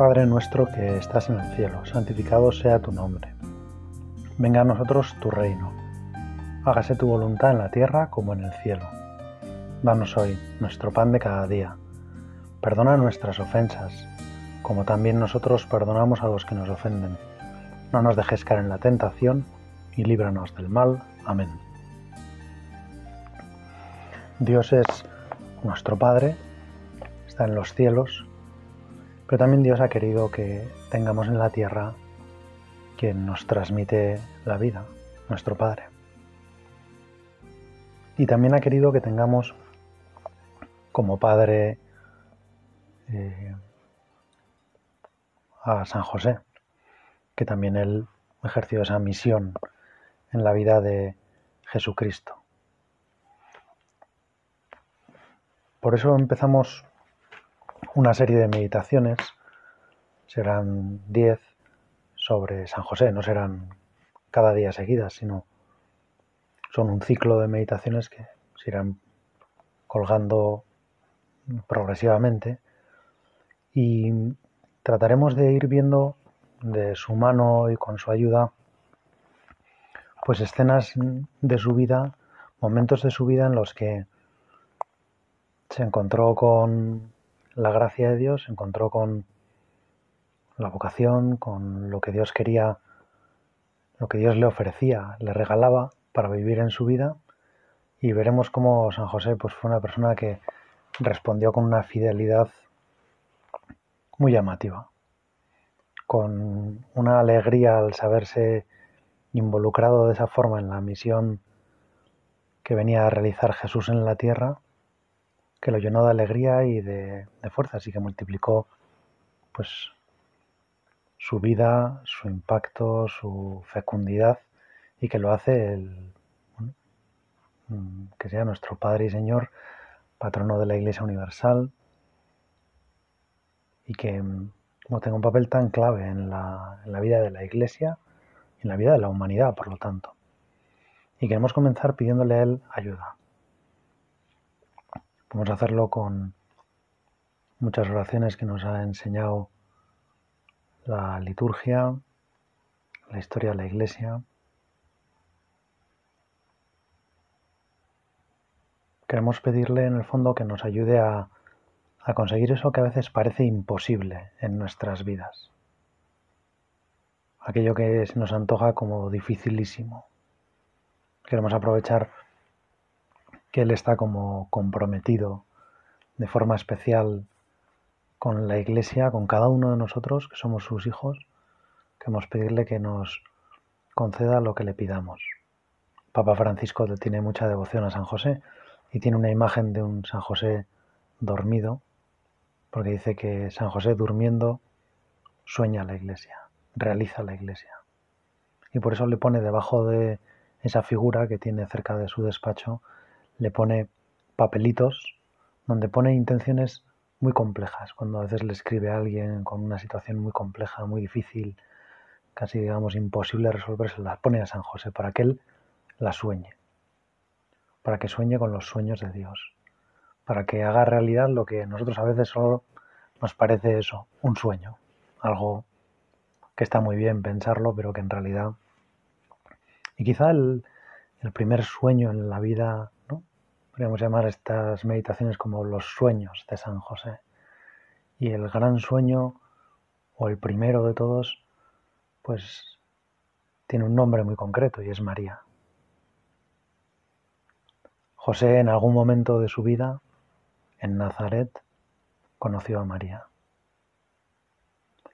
Padre nuestro que estás en el cielo, santificado sea tu nombre. Venga a nosotros tu reino. Hágase tu voluntad en la tierra como en el cielo. Danos hoy nuestro pan de cada día. Perdona nuestras ofensas, como también nosotros perdonamos a los que nos ofenden. No nos dejes caer en la tentación y líbranos del mal. Amén. Dios es nuestro Padre, está en los cielos pero también Dios ha querido que tengamos en la tierra quien nos transmite la vida, nuestro Padre. Y también ha querido que tengamos como Padre eh, a San José, que también él ejerció esa misión en la vida de Jesucristo. Por eso empezamos una serie de meditaciones, serán 10 sobre San José, no serán cada día seguidas, sino son un ciclo de meditaciones que se irán colgando progresivamente. Y trataremos de ir viendo de su mano y con su ayuda pues escenas de su vida, momentos de su vida en los que se encontró con la gracia de Dios, se encontró con la vocación, con lo que Dios quería, lo que Dios le ofrecía, le regalaba para vivir en su vida. Y veremos cómo San José pues, fue una persona que respondió con una fidelidad muy llamativa, con una alegría al saberse involucrado de esa forma en la misión que venía a realizar Jesús en la tierra que lo llenó de alegría y de, fuerzas y que multiplicó pues su vida, su impacto, su fecundidad y que lo hace el, mm, que sea nuestro Padre y Señor, patrono de la Iglesia Universal y que mm, no tenga un papel tan clave en la, en la vida de la Iglesia y en la vida de la humanidad, por lo tanto. Y queremos comenzar pidiéndole a Él ayuda. Podemos hacerlo con muchas oraciones que nos ha enseñado la liturgia, la historia de la iglesia. Queremos pedirle en el fondo que nos ayude a, a conseguir eso que a veces parece imposible en nuestras vidas. Aquello que se nos antoja como dificilísimo. Queremos aprovechar que Él está como comprometido de forma especial con la Iglesia, con cada uno de nosotros, que somos sus hijos, queremos pedirle que nos conceda lo que le pidamos. Papa Francisco tiene mucha devoción a San José y tiene una imagen de un San José dormido, porque dice que San José durmiendo sueña la iglesia, realiza la iglesia. Y por eso le pone debajo de esa figura que tiene cerca de su despacho le pone papelitos donde pone intenciones muy complejas. Cuando a veces le escribe a alguien con una situación muy compleja, muy difícil, casi digamos imposible resolver, se las pone a San José para que él la sueñe, para que sueñe con los sueños de Dios, para que haga realidad lo que nosotros a veces solo nos parece eso, un sueño, algo que está muy bien pensarlo, pero que en realidad... Y quizá el, el primer sueño en la vida podríamos llamar estas meditaciones como los sueños de San José. Y el gran sueño, o el primero de todos, pues tiene un nombre muy concreto y es María. José en algún momento de su vida, en Nazaret, conoció a María.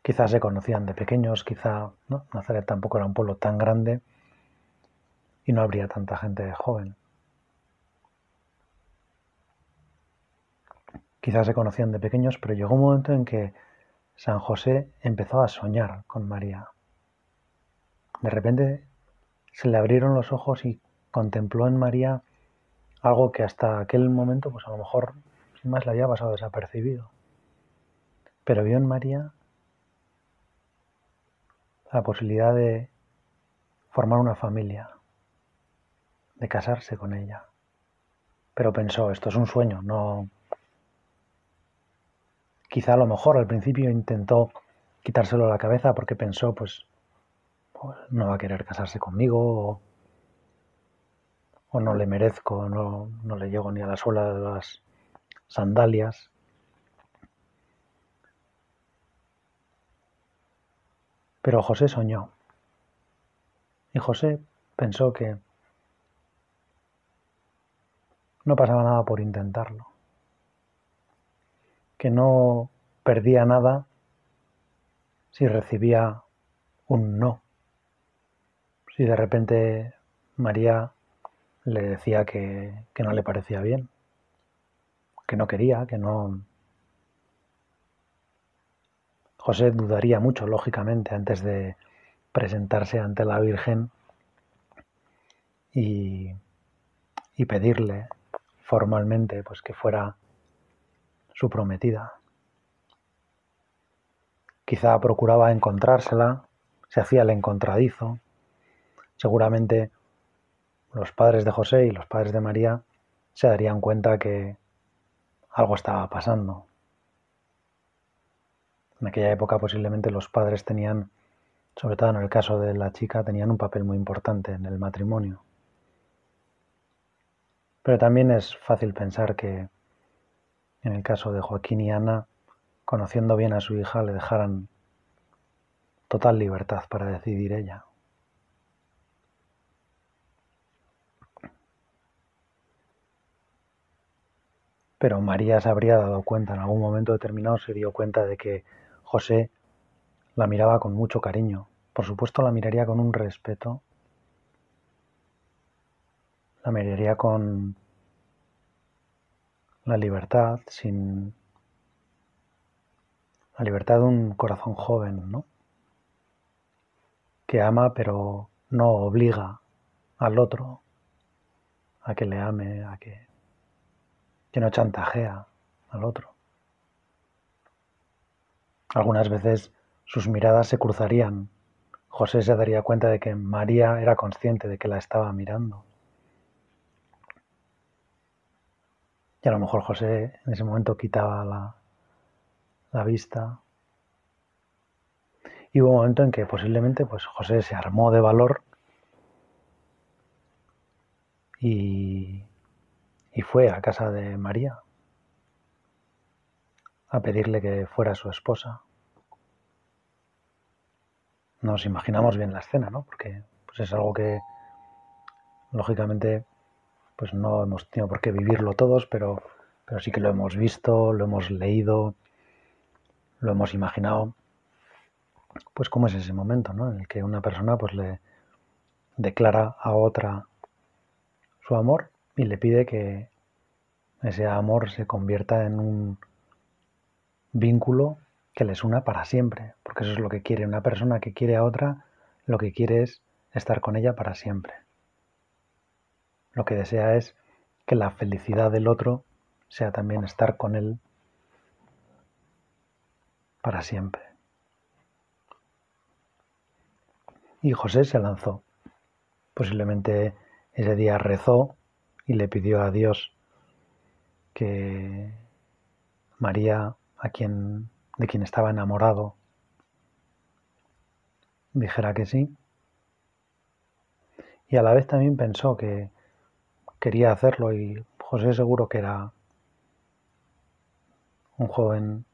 Quizás se conocían de pequeños, quizá ¿no? Nazaret tampoco era un pueblo tan grande y no habría tanta gente joven. Quizás se conocían de pequeños, pero llegó un momento en que San José empezó a soñar con María. De repente se le abrieron los ojos y contempló en María algo que hasta aquel momento, pues a lo mejor sin más le había pasado desapercibido. Pero vio en María la posibilidad de formar una familia, de casarse con ella. Pero pensó, esto es un sueño, no, Quizá a lo mejor al principio intentó quitárselo a la cabeza porque pensó, pues, pues, no va a querer casarse conmigo o, no le merezco, no, no le llego ni a la suela de las sandalias. Pero José soñó. Y José pensó que no pasaba nada por intentarlo. Que no perdía nada si recibía un no. Si de repente María le decía que, que no le parecía bien, que no quería, que no... José dudaría mucho, lógicamente, antes de presentarse ante la Virgen y, y pedirle formalmente pues que fuera su prometida. Quizá procuraba encontrársela, se hacía el encontradizo. Seguramente los padres de José y los padres de María se darían cuenta que algo estaba pasando. En aquella época posiblemente los padres tenían, sobre todo en el caso de la chica, tenían un papel muy importante en el matrimonio. Pero también es fácil pensar que en el caso de Joaquín y Ana conociendo bien a su hija, le dejaran total libertad para decidir ella. Pero María se habría dado cuenta, en algún momento determinado se dio cuenta de que José la miraba con mucho cariño. Por supuesto la miraría con un respeto, la miraría con la libertad, sin la libertad de un corazón joven, ¿no? Que ama pero no obliga al otro a que le ame, a que, que no chantajea al otro. Algunas veces sus miradas se cruzarían. José se daría cuenta de que María era consciente de que la estaba mirando. Y a lo mejor José en ese momento quitaba la, vista. Y hubo un momento en que posiblemente pues, José se armó de valor y, y fue a casa de María a pedirle que fuera su esposa. Nos imaginamos bien la escena, ¿no? Porque pues, es algo que lógicamente pues no hemos tenido por qué vivirlo todos, pero, pero sí que lo hemos visto, lo hemos leído, lo hemos imaginado, pues cómo es ese momento, ¿no? En el que una persona pues le declara a otra su amor y le pide que ese amor se convierta en un vínculo que les una para siempre, porque eso es lo que quiere una persona que quiere a otra, lo que quiere es estar con ella para siempre. Lo que desea es que la felicidad del otro sea también estar con él para siempre. Y José se lanzó. Posiblemente ese día rezó y le pidió a Dios que María, a quien, de quien estaba enamorado, dijera que sí. Y a la vez también pensó que quería hacerlo y José seguro que era un joven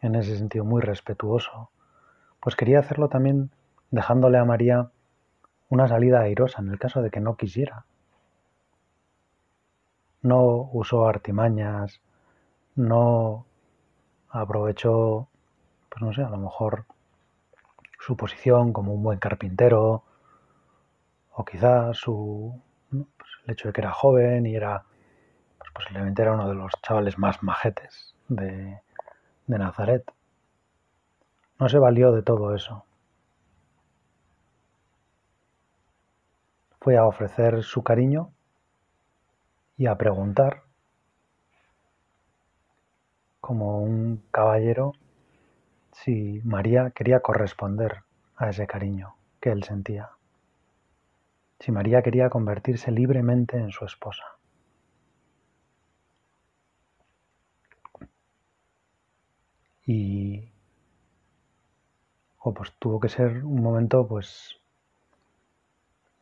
en ese sentido muy respetuoso, pues quería hacerlo también dejándole a María una salida airosa en el caso de que no quisiera. No usó artimañas, no aprovechó, pues no sé, a lo mejor su posición como un buen carpintero, o quizás su, el hecho de que era joven y era, pues posiblemente era uno de los chavales más majetes de, de Nazaret. No se valió de todo eso. Fue a ofrecer su cariño y a preguntar, como un caballero, si María quería corresponder a ese cariño que él sentía, si María quería convertirse libremente en su esposa. Y o pues tuvo que ser un momento pues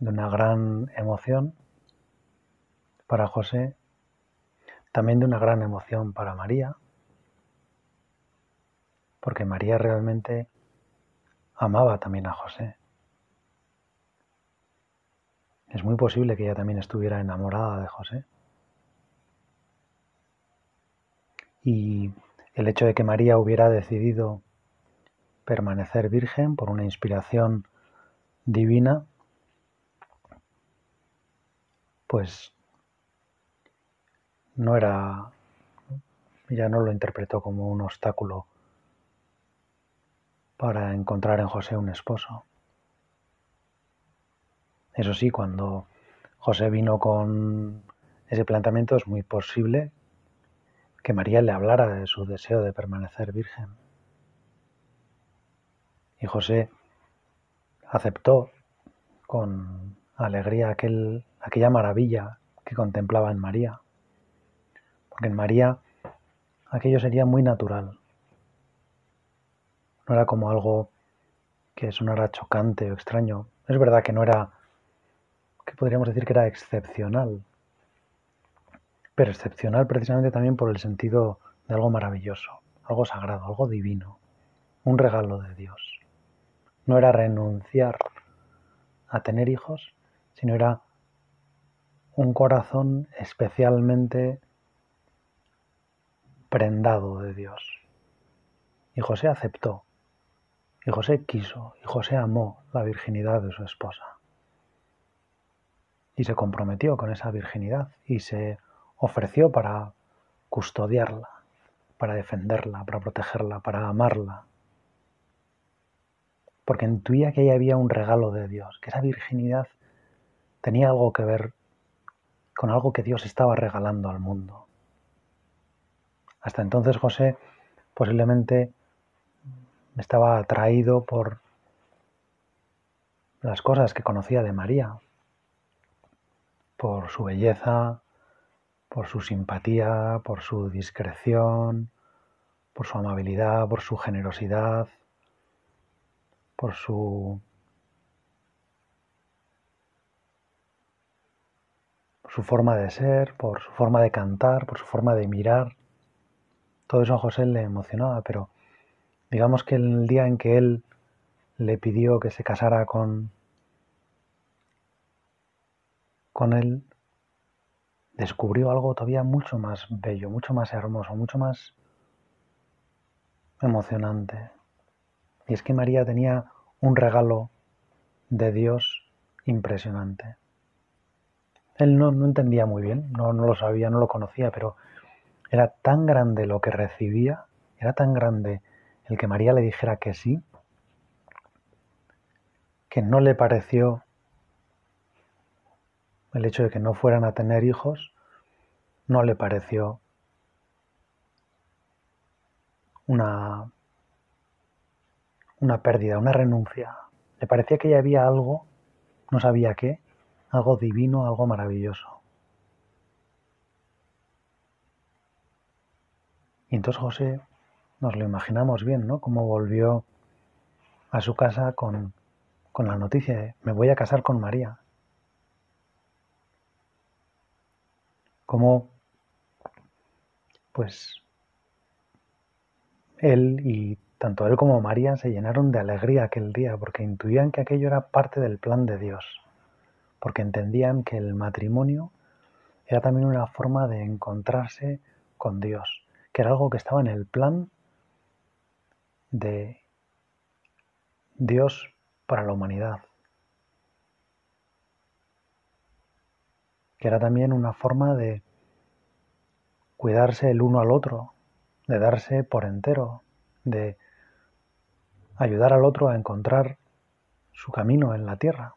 de una gran emoción para José, también de una gran emoción para María, porque María realmente amaba también a José. Es muy posible que ella también estuviera enamorada de José. Y el hecho de que María hubiera decidido permanecer virgen por una inspiración divina, pues no era, ella no lo interpretó como un obstáculo para encontrar en José un esposo. Eso sí, cuando José vino con ese planteamiento es muy posible que María le hablara de su deseo de permanecer virgen. Y José aceptó con alegría aquel, aquella maravilla que contemplaba en María. Porque en María aquello sería muy natural. No era como algo que sonara chocante o extraño. Es verdad que no era, que podríamos decir que era excepcional, pero excepcional precisamente también por el sentido de algo maravilloso, algo sagrado, algo divino, un regalo de Dios. No era renunciar a tener hijos, sino era un corazón especialmente prendado de Dios. Y José aceptó y José quiso, y José amó la virginidad de su esposa. Y se comprometió con esa virginidad y se ofreció para custodiarla, para defenderla, para protegerla, para amarla. Porque intuía que ahí había un regalo de Dios, que esa virginidad tenía algo que ver con algo que Dios estaba regalando al mundo. Hasta entonces José posiblemente estaba atraído por las cosas que conocía de María, por su belleza, por su simpatía, por su discreción, por su amabilidad, por su generosidad, por su por su forma de ser, por su forma de cantar, por su forma de mirar. Todo eso a José le emocionaba, pero Digamos que el día en que él le pidió que se casara con, con él, descubrió algo todavía mucho más bello, mucho más hermoso, mucho más emocionante. Y es que María tenía un regalo de Dios impresionante. Él no, no entendía muy bien, no, no lo sabía, no lo conocía, pero era tan grande lo que recibía, era tan grande el que María le dijera que sí, que no le pareció el hecho de que no fueran a tener hijos, no le pareció una, una pérdida, una renuncia. Le parecía que ya había algo, no sabía qué, algo divino, algo maravilloso. Y entonces José nos lo imaginamos bien, ¿no? Cómo volvió a su casa con, con la noticia de me voy a casar con María. Cómo, pues, él y tanto él como María se llenaron de alegría aquel día porque intuían que aquello era parte del plan de Dios, porque entendían que el matrimonio era también una forma de encontrarse con Dios, que era algo que estaba en el plan de Dios para la humanidad, que era también una forma de cuidarse el uno al otro, de darse por entero, de ayudar al otro a encontrar su camino en la tierra,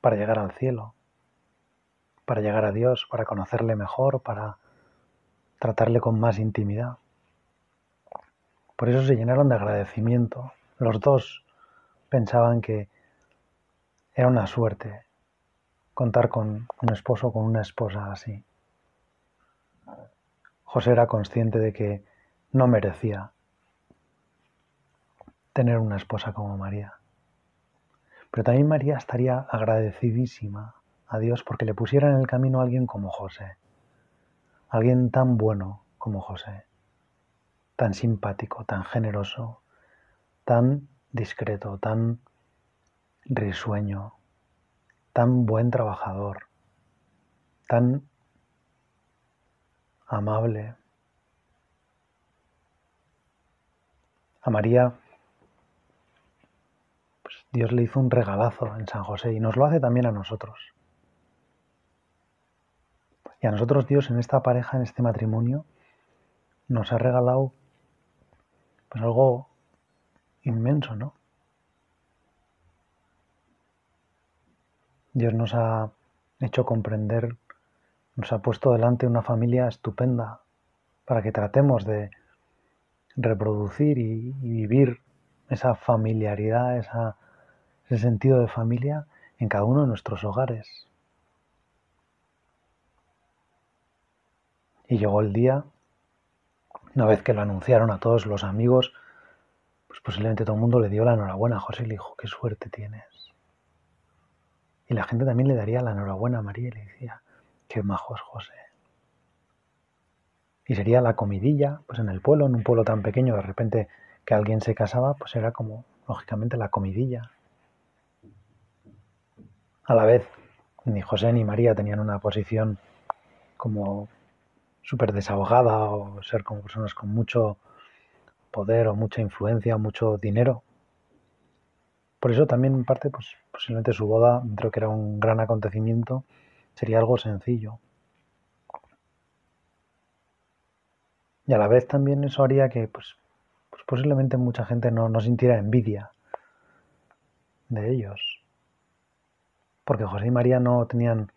para llegar al cielo, para llegar a Dios, para conocerle mejor, para tratarle con más intimidad. Por eso se llenaron de agradecimiento. Los dos pensaban que era una suerte contar con un esposo o con una esposa así. José era consciente de que no merecía tener una esposa como María. Pero también María estaría agradecidísima a Dios porque le pusiera en el camino a alguien como José, alguien tan bueno como José, tan simpático, tan generoso, tan discreto, tan risueño, tan buen trabajador, tan amable. A María pues Dios le hizo un regalazo en San José y nos lo hace también a nosotros. Y a nosotros Dios en esta pareja, en este matrimonio, nos ha regalado pues algo inmenso, ¿no? Dios nos ha hecho comprender, nos ha puesto delante una familia estupenda para que tratemos de reproducir y, vivir esa familiaridad, ese sentido de familia en cada uno de nuestros hogares. Y llegó el día, una vez que lo anunciaron a todos los amigos, pues posiblemente todo el mundo le dio la enhorabuena a José y le dijo, qué suerte tienes. Y la gente también le daría la enhorabuena a María y le decía, qué majo es José. Y sería la comidilla, pues en el pueblo, en un pueblo tan pequeño, de repente que alguien se casaba, pues era como, lógicamente, la comidilla. A la vez, ni José ni María tenían una posición como súper desahogada o ser como personas con mucho poder o mucha influencia o mucho dinero. Por eso también en parte, pues posiblemente su boda, creo que era un gran acontecimiento, sería algo sencillo. Y a la vez también eso haría que, pues, pues posiblemente mucha gente no, no sintiera envidia de ellos. Porque José y María no tenían,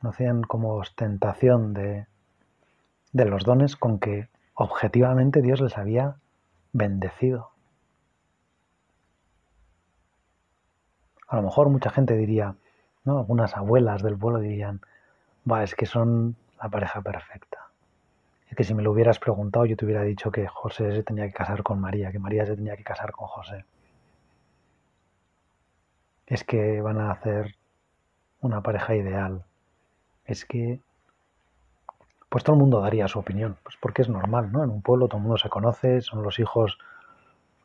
no hacían como ostentación de, de los dones con que objetivamente Dios les había bendecido. A lo mejor mucha gente diría, ¿no? Algunas abuelas del pueblo dirían, va, es que son la pareja perfecta. Es que si me lo hubieras preguntado yo te hubiera dicho que José se tenía que casar con María, que María se tenía que casar con José. Es que van a hacer una pareja ideal. Es que pues todo el mundo daría su opinión, pues porque es normal, ¿no? En un pueblo todo el mundo se conoce, son los hijos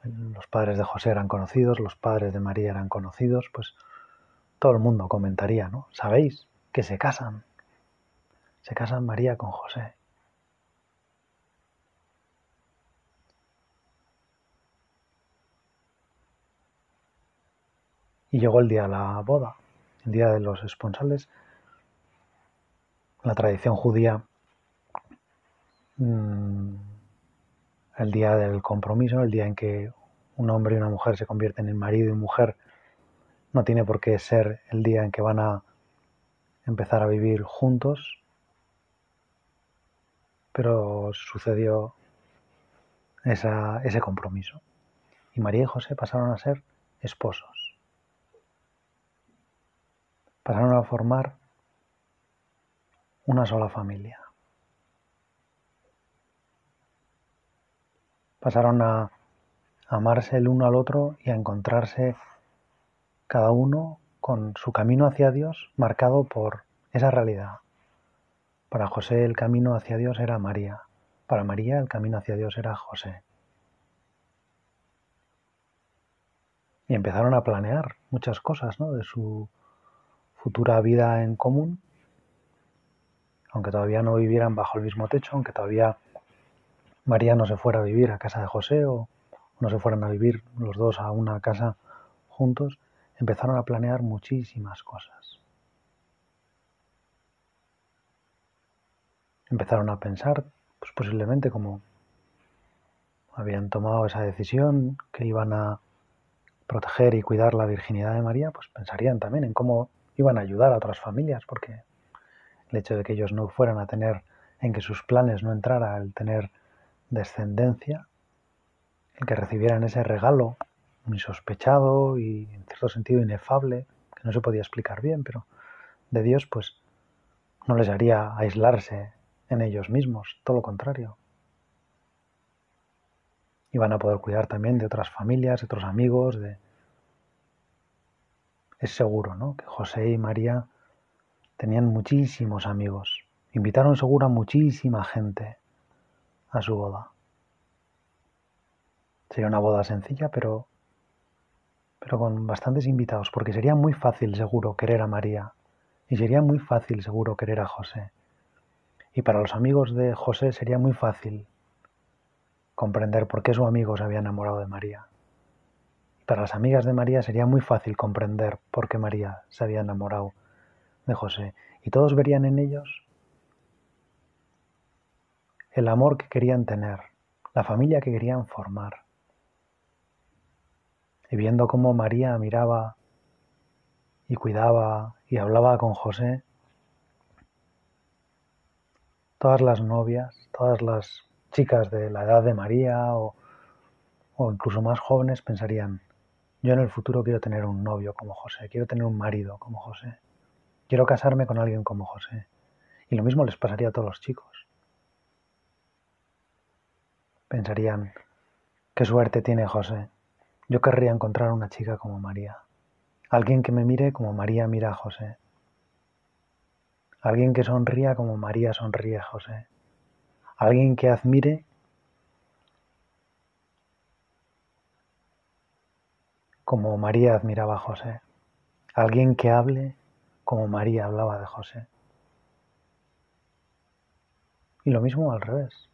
los padres de José eran conocidos, los padres de María eran conocidos, pues todo el mundo comentaría, ¿no? ¿Sabéis que se casan? Se casan María con José. Y llegó el día de la boda, el día de los esponsales. La tradición judía, mm, el día del compromiso, el día en que un hombre y una mujer se convierten en marido y mujer, no tiene por qué ser el día en que van a empezar a vivir juntos, pero sucedió ese compromiso. Y María y José pasaron a ser esposos. Pasaron a formar una sola familia. Pasaron a amarse el uno al otro y a encontrarse cada uno con su camino hacia Dios marcado por esa realidad. Para José el camino hacia Dios era María, para María el camino hacia Dios era José. Y empezaron a planear muchas cosas ¿no? de su futura vida en común, aunque todavía no vivieran bajo el mismo techo, aunque todavía María no se fuera a vivir a casa de José o no se fueran a vivir los dos a una casa juntos, empezaron a planear muchísimas cosas. Empezaron a pensar, pues posiblemente como habían tomado esa decisión, que iban a proteger y cuidar la virginidad de María, pues pensarían también en cómo iban a ayudar a otras familias, porque el hecho de que ellos no fueran a tener, en que sus planes no entrara el tener descendencia, el que recibieran ese regalo insospechado y en cierto sentido inefable, que no se podía explicar bien, pero de Dios pues no les haría aislarse en ellos mismos, todo lo contrario. Iban a poder cuidar también de otras familias, de otros amigos, de... Es seguro, ¿no? Que José y María tenían muchísimos amigos. Invitaron seguro a muchísima gente a su boda. Sería una boda sencilla, pero, pero con bastantes invitados, porque sería muy fácil, seguro, querer a María. Y sería muy fácil, seguro, querer a José. Y para los amigos de José sería muy fácil comprender por qué su amigo se había enamorado de María. Y para las amigas de María sería muy fácil comprender por qué María se había enamorado de José. Y todos verían en ellos el amor que querían tener, la familia que querían formar y viendo cómo María miraba y cuidaba y hablaba con José, todas las novias, todas las chicas de la edad de María o, o, incluso más jóvenes pensarían, yo en el futuro quiero tener un novio como José, quiero tener un marido como José, quiero casarme con alguien como José. Y lo mismo les pasaría a todos los chicos. Pensarían, qué suerte tiene José, yo querría encontrar una chica como María, alguien que me mire como María mira a José, alguien que sonría como María sonríe a José, alguien que admire como María admiraba a José, alguien que hable como María hablaba de José. Y lo mismo al revés.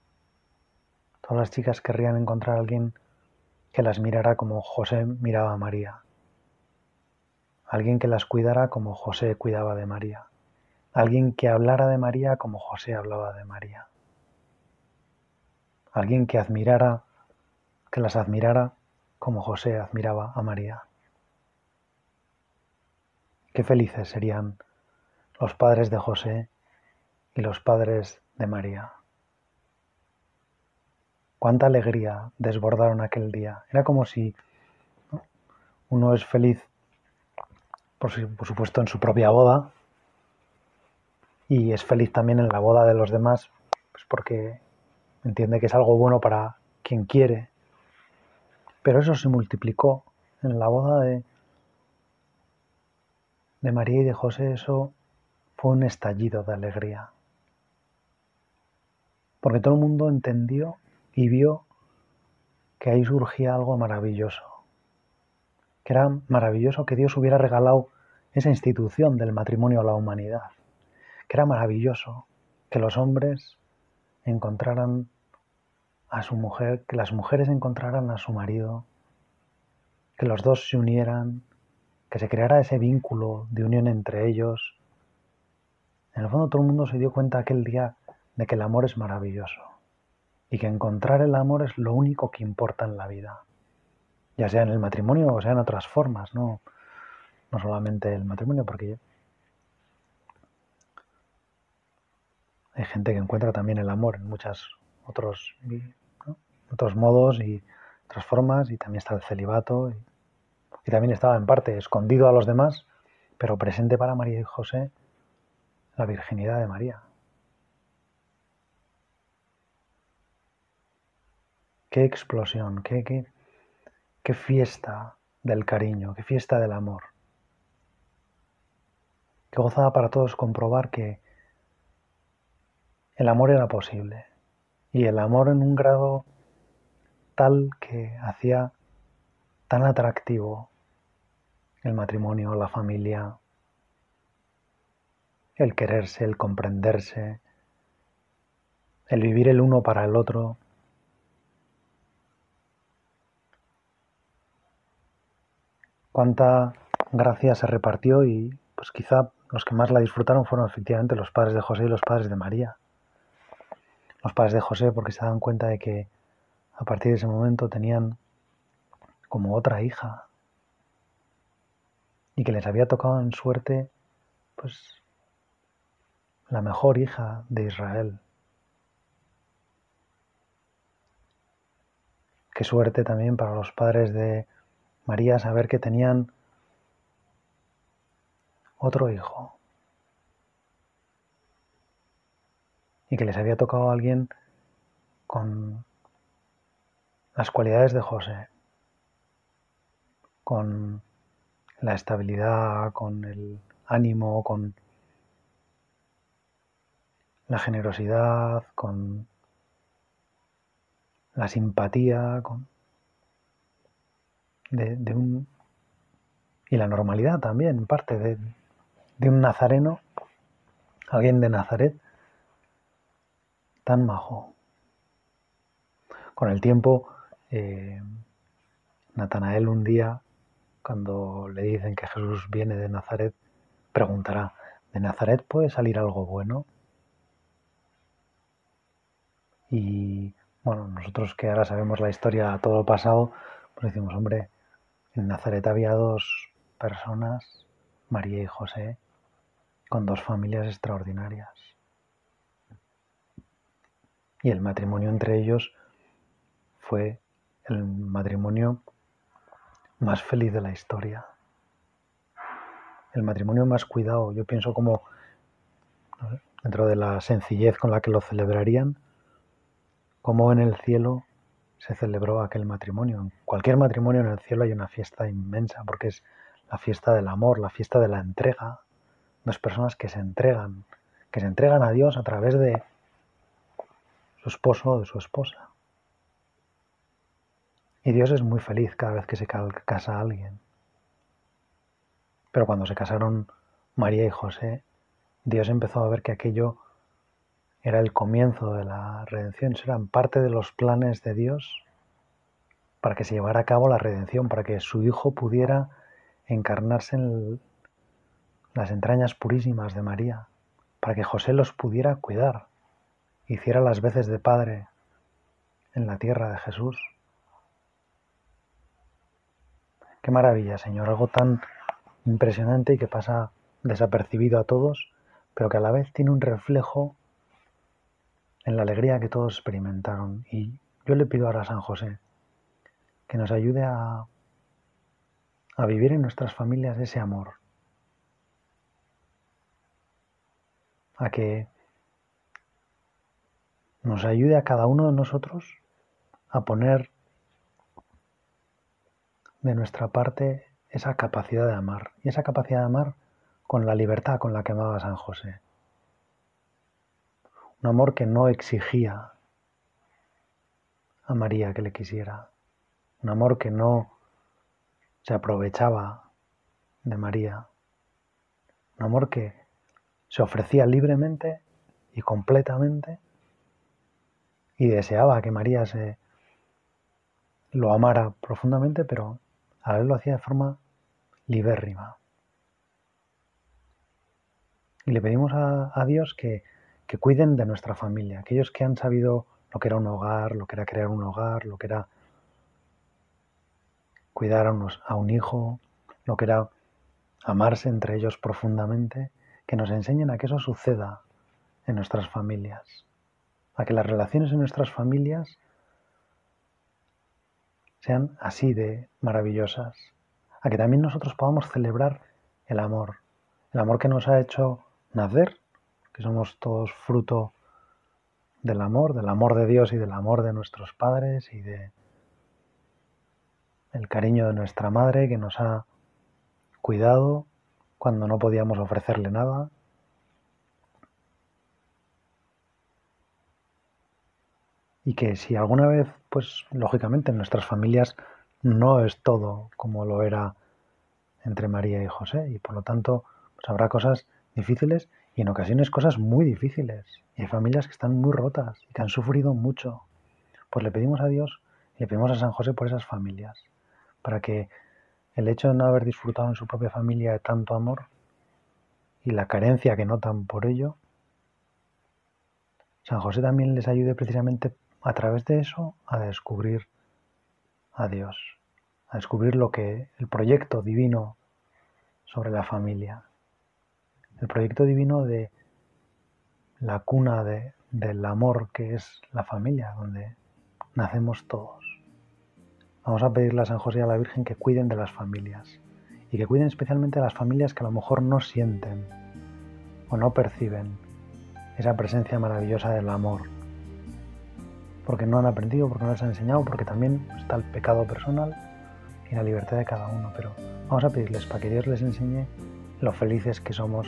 Todas las chicas querrían encontrar a alguien que las mirara como José miraba a María. Alguien que las cuidara como José cuidaba de María. Alguien que hablara de María como José hablaba de María. Alguien que admirara, que las admirara como José admiraba a María. Qué felices serían los padres de José y los padres de María. Cuánta alegría desbordaron aquel día. Era como si uno es feliz, por, supuesto, en su propia boda y es feliz también en la boda de los demás, pues porque entiende que es algo bueno para quien quiere. Pero eso se multiplicó en la boda de, de María y de José. Eso fue un estallido de alegría. Porque todo el mundo entendió y vio que ahí surgía algo maravilloso, que era maravilloso que Dios hubiera regalado esa institución del matrimonio a la humanidad, que era maravilloso que los hombres encontraran a su mujer, que las mujeres encontraran a su marido, que los dos se unieran, que se creara ese vínculo de unión entre ellos. En el fondo todo el mundo se dio cuenta aquel día de que el amor es maravilloso y que encontrar el amor es lo único que importa en la vida, ya sea en el matrimonio o sea en otras formas, no, no solamente el matrimonio, porque hay gente que encuentra también el amor en muchos otros, otros modos y otras formas, y también está el celibato, y, y también estaba en parte escondido a los demás, pero presente para María y José la virginidad de María. Qué explosión, qué, qué, qué fiesta del cariño, qué fiesta del amor. Qué gozada para todos comprobar que el amor era posible. Y el amor en un grado tal que hacía tan atractivo el matrimonio, la familia, el quererse, el comprenderse, el vivir el uno para el otro, cuánta gracia se repartió y pues quizá los que más la disfrutaron fueron efectivamente los padres de José y los padres de María. Los padres de José porque se dan cuenta de que a partir de ese momento tenían como otra hija y que les había tocado en suerte pues la mejor hija de Israel. Qué suerte también para los padres de María saber que tenían otro hijo. Y que les había tocado a alguien con las cualidades de José, con la estabilidad, con el ánimo, con la generosidad, con la simpatía, con de, un y la normalidad también, parte de, de un nazareno, alguien de Nazaret, tan majo. Con el tiempo, eh, Natanael un día, cuando le dicen que Jesús viene de Nazaret, preguntará, ¿de Nazaret puede salir algo bueno? Y bueno, nosotros que ahora sabemos la historia todo lo pasado, pues decimos, hombre, en Nazaret había dos personas, María y José, con dos familias extraordinarias. Y el matrimonio entre ellos fue el matrimonio más feliz de la historia. El matrimonio más cuidado, yo pienso como dentro de la sencillez con la que lo celebrarían, como en el cielo se celebró aquel matrimonio. En cualquier matrimonio en el cielo hay una fiesta inmensa porque es la fiesta del amor, la fiesta de la entrega. Dos personas que se entregan, que se entregan a Dios a través de su esposo o de su esposa. Y Dios es muy feliz cada vez que se casa a alguien. Pero cuando se casaron María y José, Dios empezó a ver que aquello era el comienzo de la redención, eran parte de los planes de Dios para que se llevara a cabo la redención, para que su Hijo pudiera encarnarse en las entrañas purísimas de María, para que José los pudiera cuidar, hiciera las veces de padre en la tierra de Jesús. Qué maravilla, Señor, algo tan impresionante y que pasa desapercibido a todos, pero que a la vez tiene un reflejo en la alegría que todos experimentaron. Y yo le pido ahora a San José que nos ayude a, vivir en nuestras familias ese amor, a que nos ayude a cada uno de nosotros a poner de nuestra parte esa capacidad de amar y esa capacidad de amar con la libertad con la que amaba San José. Un amor que no exigía a María que le quisiera, un amor que no se aprovechaba de María, un amor que se ofrecía libremente y completamente y deseaba que María se lo amara profundamente, pero a la vez lo hacía de forma libérrima. Y le pedimos a, Dios que, que cuiden de nuestra familia, aquellos que han sabido lo que era un hogar, lo que era crear un hogar, lo que era cuidar a, un hijo, lo que era amarse entre ellos profundamente, que nos enseñen a que eso suceda en nuestras familias, a que las relaciones en nuestras familias sean así de maravillosas, a que también nosotros podamos celebrar el amor, el amor que nos ha hecho nacer, que somos todos fruto del amor, del amor de Dios y del amor de nuestros padres y de el cariño de nuestra madre que nos ha cuidado cuando no podíamos ofrecerle nada. Y que si alguna vez, pues lógicamente en nuestras familias no es todo como lo era entre María y José y por lo tanto pues habrá cosas difíciles y en ocasiones cosas muy difíciles. Y hay familias que están muy rotas y que han sufrido mucho. Pues le pedimos a Dios y le pedimos a San José por esas familias para que el hecho de no haber disfrutado en su propia familia de tanto amor y la carencia que notan por ello, San José también les ayude precisamente a través de eso a descubrir a Dios, a descubrir lo que el proyecto divino sobre la familia, el proyecto divino de la cuna del amor que es la familia, donde nacemos todos. Vamos a pedirle a San José y a la Virgen que cuiden de las familias y que cuiden especialmente de las familias que a lo mejor no sienten o no perciben esa presencia maravillosa del amor porque no han aprendido, porque no les han enseñado, porque también está el pecado personal y la libertad de cada uno. Pero vamos a pedirles para que Dios les enseñe lo felices que somos